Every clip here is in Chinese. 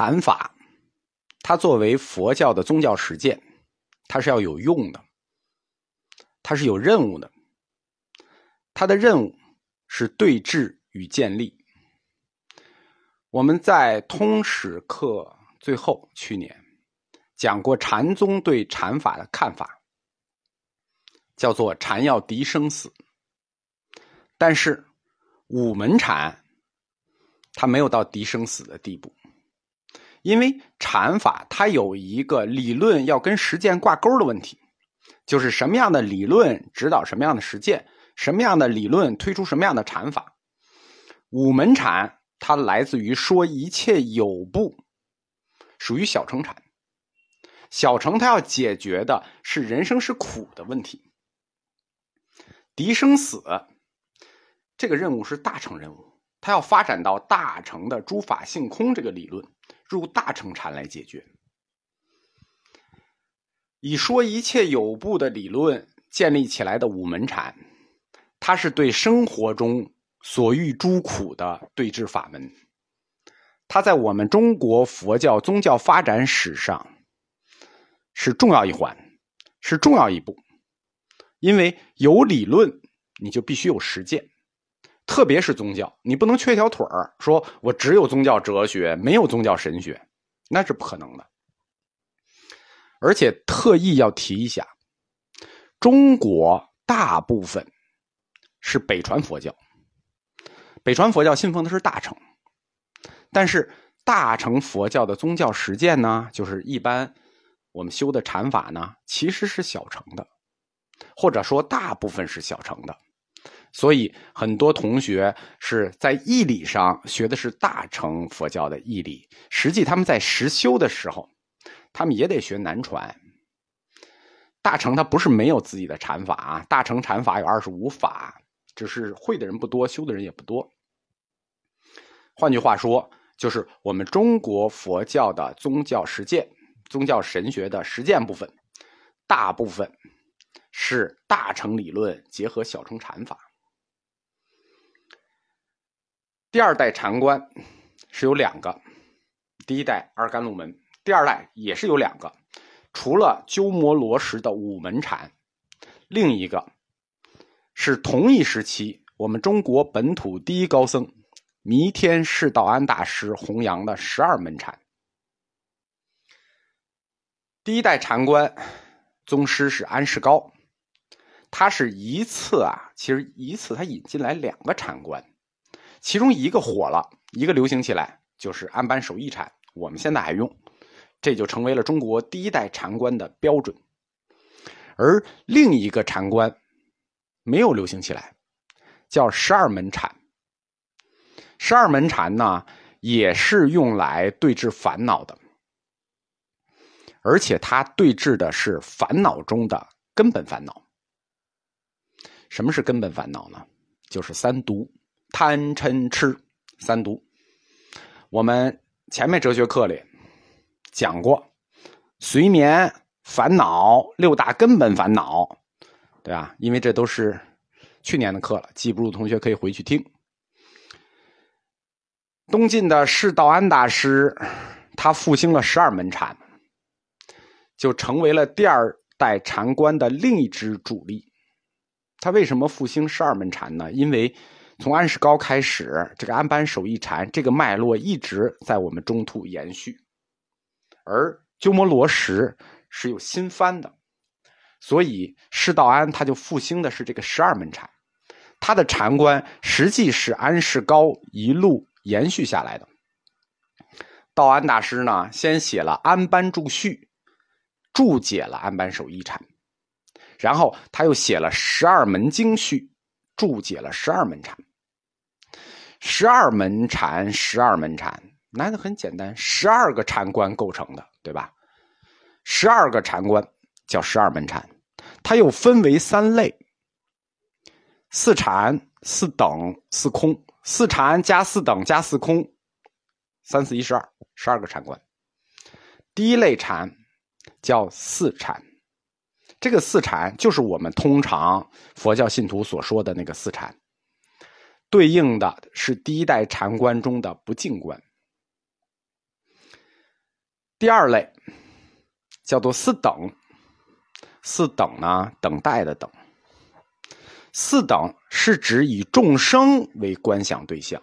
禅法，它作为佛教的宗教实践，它是要有用的，它是有任务的。它的任务是对治与建立。我们在通史课最后去年讲过禅宗对禅法的看法，叫做禅要敌生死。但是五门禅，它没有到敌生死的地步，因为禅法它有一个理论要跟实践挂钩的问题，就是什么样的理论指导什么样的实践。什么样的理论推出什么样的禅法？五门禅它来自于说一切有部，属于小乘禅。小乘它要解决的是人生是苦的问题，敌生死这个任务是大乘任务，它要发展到大乘的诸法性空这个理论，入大乘禅来解决。以说一切有部的理论建立起来的五门禅。它是对生活中所遇诸苦的对治法门，它在我们中国佛教宗教发展史上是重要一环，是重要一步。因为有理论，你就必须有实践，特别是宗教，你不能缺条腿儿，说我只有宗教哲学，没有宗教神学，那是不可能的。而且特意要提一下，中国大部分。是北传佛教，北传佛教信奉的是大乘，但是大乘佛教的宗教实践呢，就是一般我们修的禅法呢，其实是小乘的，或者说大部分是小乘的，所以很多同学是在义理上学的是大乘佛教的义理，实际他们在实修的时候，他们也得学南传。大乘他不是没有自己的禅法啊，大乘禅法有二十五法。只是会的人不多，修的人也不多。换句话说，就是我们中国佛教的宗教实践、宗教神学的实践部分，大部分是大乘理论结合小乘禅法。第二代禅官是有两个，第一代二甘露门，第二代也是有两个，除了鸠摩罗什的五门禅，另一个。是同一时期，我们中国本土第一高僧弥天释道安大师弘扬的十二门禅。第一代禅官宗师是安世高，他是一次啊，其实一次他引进来两个禅官，其中一个火了，一个流行起来，就是安般守义禅，我们现在还用，这就成为了中国第一代禅观的标准。而另一个禅观。没有流行起来，叫十二门禅。十二门禅呢，也是用来对治烦恼的，而且它对治的是烦恼中的根本烦恼。什么是根本烦恼呢？就是三毒：贪、嗔、痴三毒。我们前面哲学课里讲过，随眠、烦恼六大根本烦恼。对吧，因为这都是去年的课了，记不住同学可以回去听。东晋的释道安大师，他复兴了十二门禅，就成为了第二代禅观的另一支主力。他为什么复兴十二门禅呢？因为从安世高开始，这个安般守义禅这个脉络一直在我们中土延续，而鸠摩罗什是有新番的。所以，释道安他就复兴的是这个十二门禅，他的禅观实际是安世高一路延续下来的。道安大师呢，先写了《安般注序》，注解了安般守一禅，然后他又写了《十二门经序》，注解了十二门禅。十二门禅，十二门禅，那很简单，十二个禅观构成的，对吧？十二个禅观。叫十二门禅，它又分为三类：四禅、四等、四空。四禅加四等加四空，三四一十二，十二个禅观。第一类禅叫四禅，这个四禅就是我们通常佛教信徒所说的那个四禅，对应的是第一代禅观中的不净观。第二类叫做四等，四等呢，等待的等。四等是指以众生为观想对象，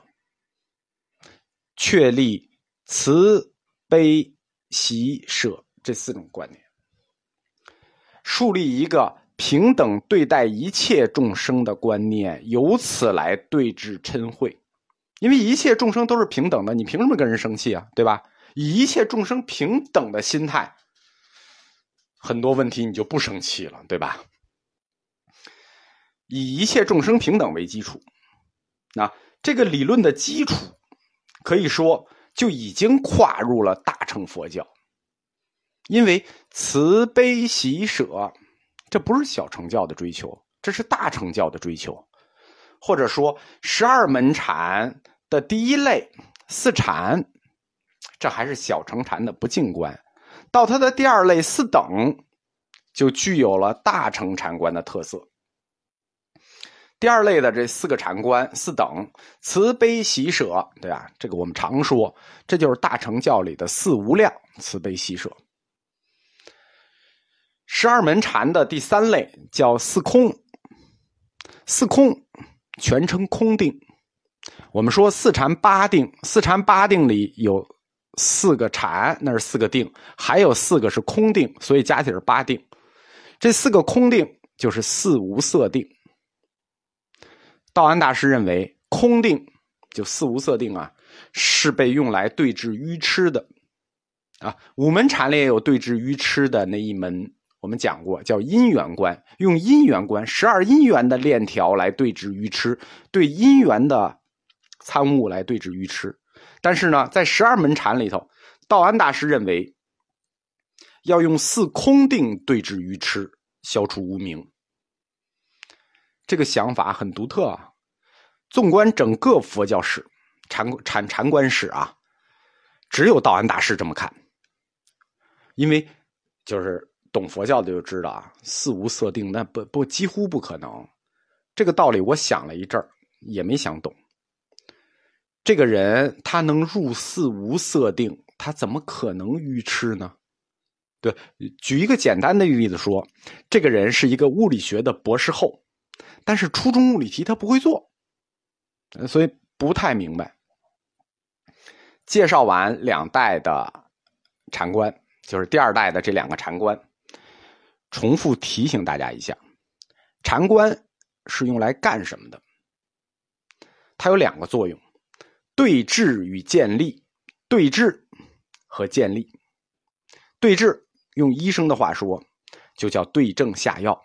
确立慈悲喜舍这四种观念，树立一个平等对待一切众生的观念，由此来对治嗔恚。因为一切众生都是平等的，你凭什么跟人生气啊？对吧？以一切众生平等的心态，很多问题你就不生气了，对吧？以一切众生平等为基础，那这个理论的基础，可以说就已经跨入了大乘佛教。因为慈悲喜舍，这不是小乘教的追求，这是大乘教的追求。或者说，十二门禅的第一类四禅，这还是小乘禅的不净观；到它的第二类四等，就具有了大乘禅观的特色。第二类的这四个禅观四等慈悲喜舍，对吧？这个我们常说，这就是大乘教里的四无量慈悲喜舍。十二门禅的第三类叫四空，四空。全称空定。我们说四禅八定，四禅八定里有四个禅，那是四个定；还有四个是空定，所以加起来是八定。这四个空定就是四无色定。道安大师认为，空定就四无色定啊，是被用来对治愚痴的啊。五门禅里也有对治愚痴的那一门。我们讲过，叫因缘观，用因缘观十二因缘的链条来对治愚痴，对因缘的参悟来对治愚痴。但是呢，在十二门禅里头，道安大师认为要用四空定对治愚痴，消除无明。这个想法很独特啊。纵观整个佛教史、禅禅禅观史啊，只有道安大师这么看，因为就是。懂佛教的就知道啊，四无色定那不不几乎不可能。这个道理我想了一阵儿，也没想懂。这个人他能入四无色定，他怎么可能愚痴呢？对，举一个简单的例子说，这个人是一个物理学的博士后，但是初中物理题他不会做，所以不太明白。介绍完两代的禅官，就是第二代的这两个禅官。重复提醒大家一下，禅观是用来干什么的？它有两个作用：对治与建立。对治和建立。对治用医生的话说，就叫对症下药。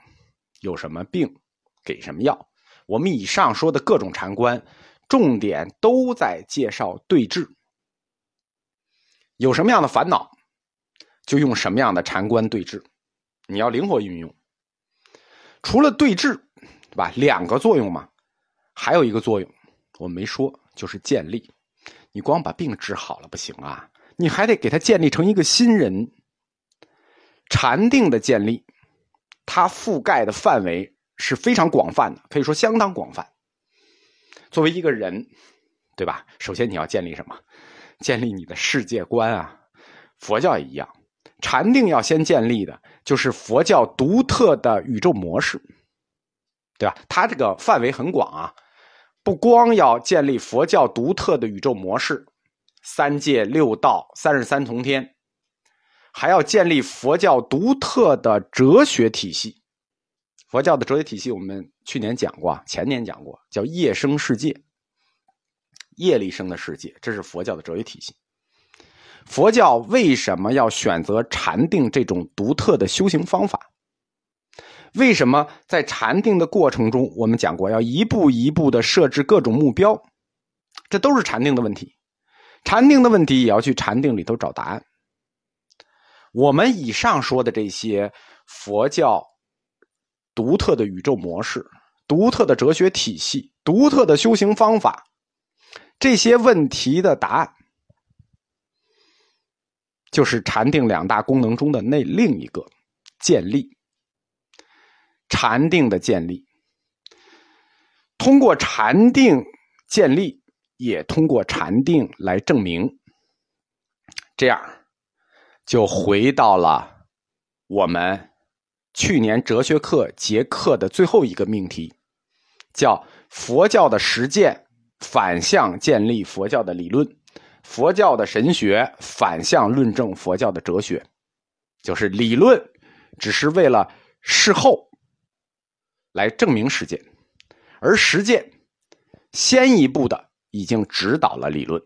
有什么病，给什么药。我们以上说的各种禅观，重点都在介绍对治。有什么样的烦恼，就用什么样的禅观对治。你要灵活运用，除了对治，对吧？两个作用嘛，还有一个作用我没说，就是建立。你光把病治好了不行啊，你还得给他建立成一个新人。禅定的建立，它覆盖的范围是非常广泛的，可以说相当广泛。作为一个人，对吧？首先你要建立什么？建立你的世界观啊！佛教也一样。禅定要先建立的，就是佛教独特的宇宙模式，对吧？它这个范围很广啊，不光要建立佛教独特的宇宙模式，三界六道、三十三重天，还要建立佛教独特的哲学体系。佛教的哲学体系，我们去年讲过，前年讲过，叫业生世界，业力生的世界，这是佛教的哲学体系。佛教为什么要选择禅定这种独特的修行方法？为什么在禅定的过程中，我们讲过要一步一步的设置各种目标？这都是禅定的问题。禅定的问题也要去禅定里头找答案。我们以上说的这些佛教独特的宇宙模式、独特的哲学体系、独特的修行方法，这些问题的答案。就是禅定两大功能中的那另一个建立，禅定的建立，通过禅定建立，也通过禅定来证明，这样就回到了我们去年哲学课结课的最后一个命题，叫佛教的实践反向建立佛教的理论，佛教的神学反向论证佛教的哲学，就是理论只是为了事后来证明实践，而实践先一步的已经指导了理论。